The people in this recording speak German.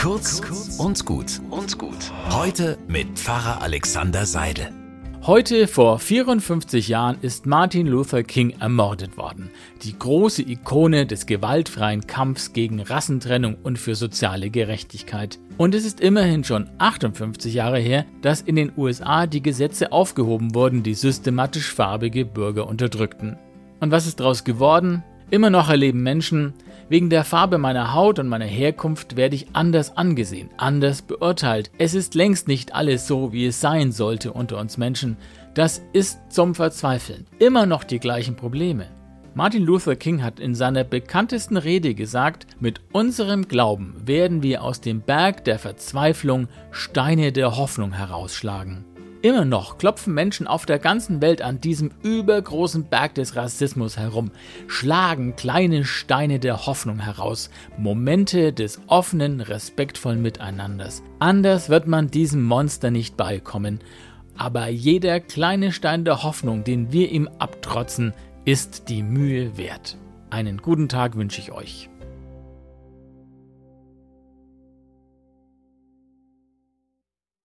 Kurz und gut und gut. Heute mit Pfarrer Alexander Seidel. Heute vor 54 Jahren ist Martin Luther King ermordet worden. Die große Ikone des gewaltfreien Kampfs gegen Rassentrennung und für soziale Gerechtigkeit. Und es ist immerhin schon 58 Jahre her, dass in den USA die Gesetze aufgehoben wurden, die systematisch farbige Bürger unterdrückten. Und was ist daraus geworden? Immer noch erleben Menschen, wegen der Farbe meiner Haut und meiner Herkunft werde ich anders angesehen, anders beurteilt. Es ist längst nicht alles so, wie es sein sollte unter uns Menschen. Das ist zum Verzweifeln. Immer noch die gleichen Probleme. Martin Luther King hat in seiner bekanntesten Rede gesagt, mit unserem Glauben werden wir aus dem Berg der Verzweiflung Steine der Hoffnung herausschlagen. Immer noch klopfen Menschen auf der ganzen Welt an diesem übergroßen Berg des Rassismus herum, schlagen kleine Steine der Hoffnung heraus, Momente des offenen, respektvollen Miteinanders. Anders wird man diesem Monster nicht beikommen, aber jeder kleine Stein der Hoffnung, den wir ihm abtrotzen, ist die Mühe wert. Einen guten Tag wünsche ich euch.